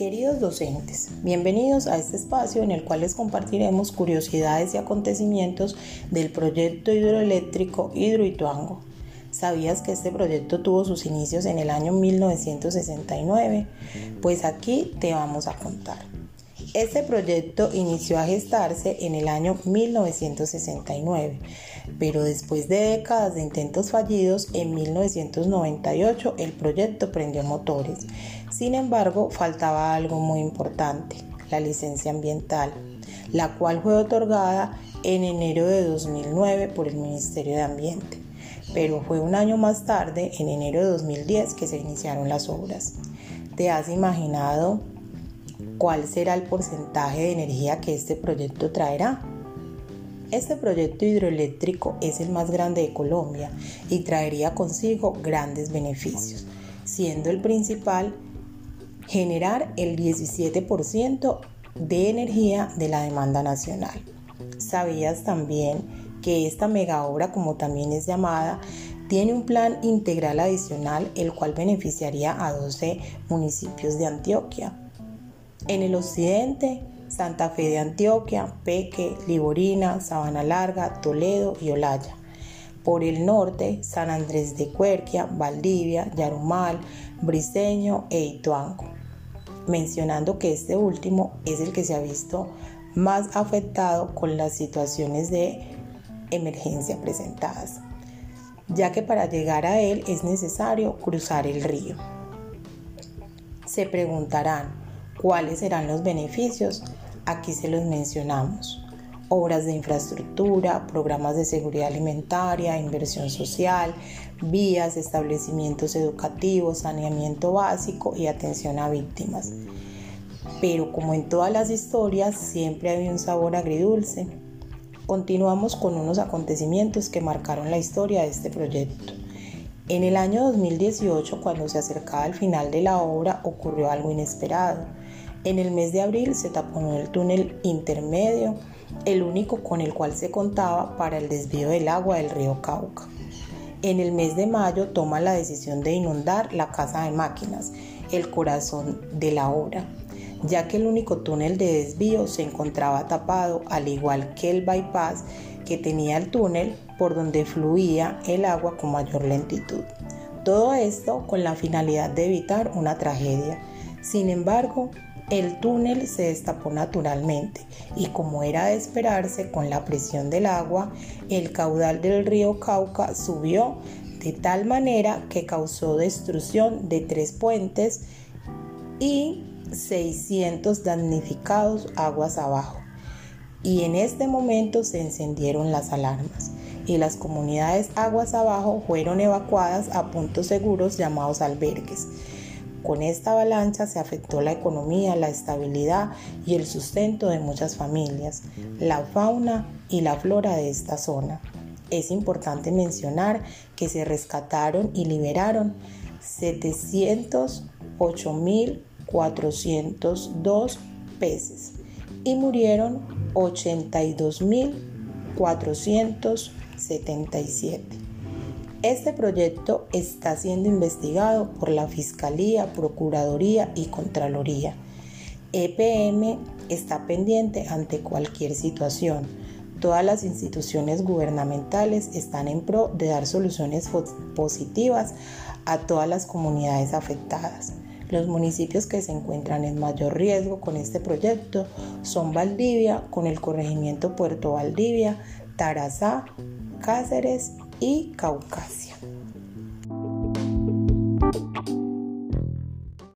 Queridos docentes, bienvenidos a este espacio en el cual les compartiremos curiosidades y acontecimientos del proyecto hidroeléctrico Hidroituango. ¿Sabías que este proyecto tuvo sus inicios en el año 1969? Pues aquí te vamos a contar. Este proyecto inició a gestarse en el año 1969, pero después de décadas de intentos fallidos, en 1998 el proyecto prendió motores. Sin embargo, faltaba algo muy importante, la licencia ambiental, la cual fue otorgada en enero de 2009 por el Ministerio de Ambiente, pero fue un año más tarde, en enero de 2010, que se iniciaron las obras. ¿Te has imaginado ¿Cuál será el porcentaje de energía que este proyecto traerá? Este proyecto hidroeléctrico es el más grande de Colombia y traería consigo grandes beneficios, siendo el principal generar el 17% de energía de la demanda nacional. ¿Sabías también que esta mega obra, como también es llamada, tiene un plan integral adicional el cual beneficiaría a 12 municipios de Antioquia? En el occidente, Santa Fe de Antioquia, Peque, Liborina, Sabana Larga, Toledo y Olaya. Por el norte, San Andrés de Cuerquia, Valdivia, Yarumal, Briseño e Ituango. Mencionando que este último es el que se ha visto más afectado con las situaciones de emergencia presentadas, ya que para llegar a él es necesario cruzar el río. Se preguntarán, ¿Cuáles serán los beneficios? Aquí se los mencionamos. Obras de infraestructura, programas de seguridad alimentaria, inversión social, vías, establecimientos educativos, saneamiento básico y atención a víctimas. Pero como en todas las historias, siempre hay un sabor agridulce. Continuamos con unos acontecimientos que marcaron la historia de este proyecto. En el año 2018, cuando se acercaba al final de la obra, ocurrió algo inesperado. En el mes de abril se taponó el túnel intermedio, el único con el cual se contaba para el desvío del agua del río Cauca. En el mes de mayo toma la decisión de inundar la casa de máquinas, el corazón de la obra, ya que el único túnel de desvío se encontraba tapado, al igual que el bypass que tenía el túnel por donde fluía el agua con mayor lentitud. Todo esto con la finalidad de evitar una tragedia. Sin embargo, el túnel se destapó naturalmente y como era de esperarse con la presión del agua, el caudal del río Cauca subió de tal manera que causó destrucción de tres puentes y 600 damnificados aguas abajo. Y en este momento se encendieron las alarmas y las comunidades aguas abajo fueron evacuadas a puntos seguros llamados albergues. Con esta avalancha se afectó la economía, la estabilidad y el sustento de muchas familias, la fauna y la flora de esta zona. Es importante mencionar que se rescataron y liberaron 708.402 peces y murieron 82.477. Este proyecto está siendo investigado por la Fiscalía, Procuraduría y Contraloría. EPM está pendiente ante cualquier situación. Todas las instituciones gubernamentales están en pro de dar soluciones positivas a todas las comunidades afectadas. Los municipios que se encuentran en mayor riesgo con este proyecto son Valdivia, con el corregimiento Puerto Valdivia, Tarazá, Cáceres y Caucasia.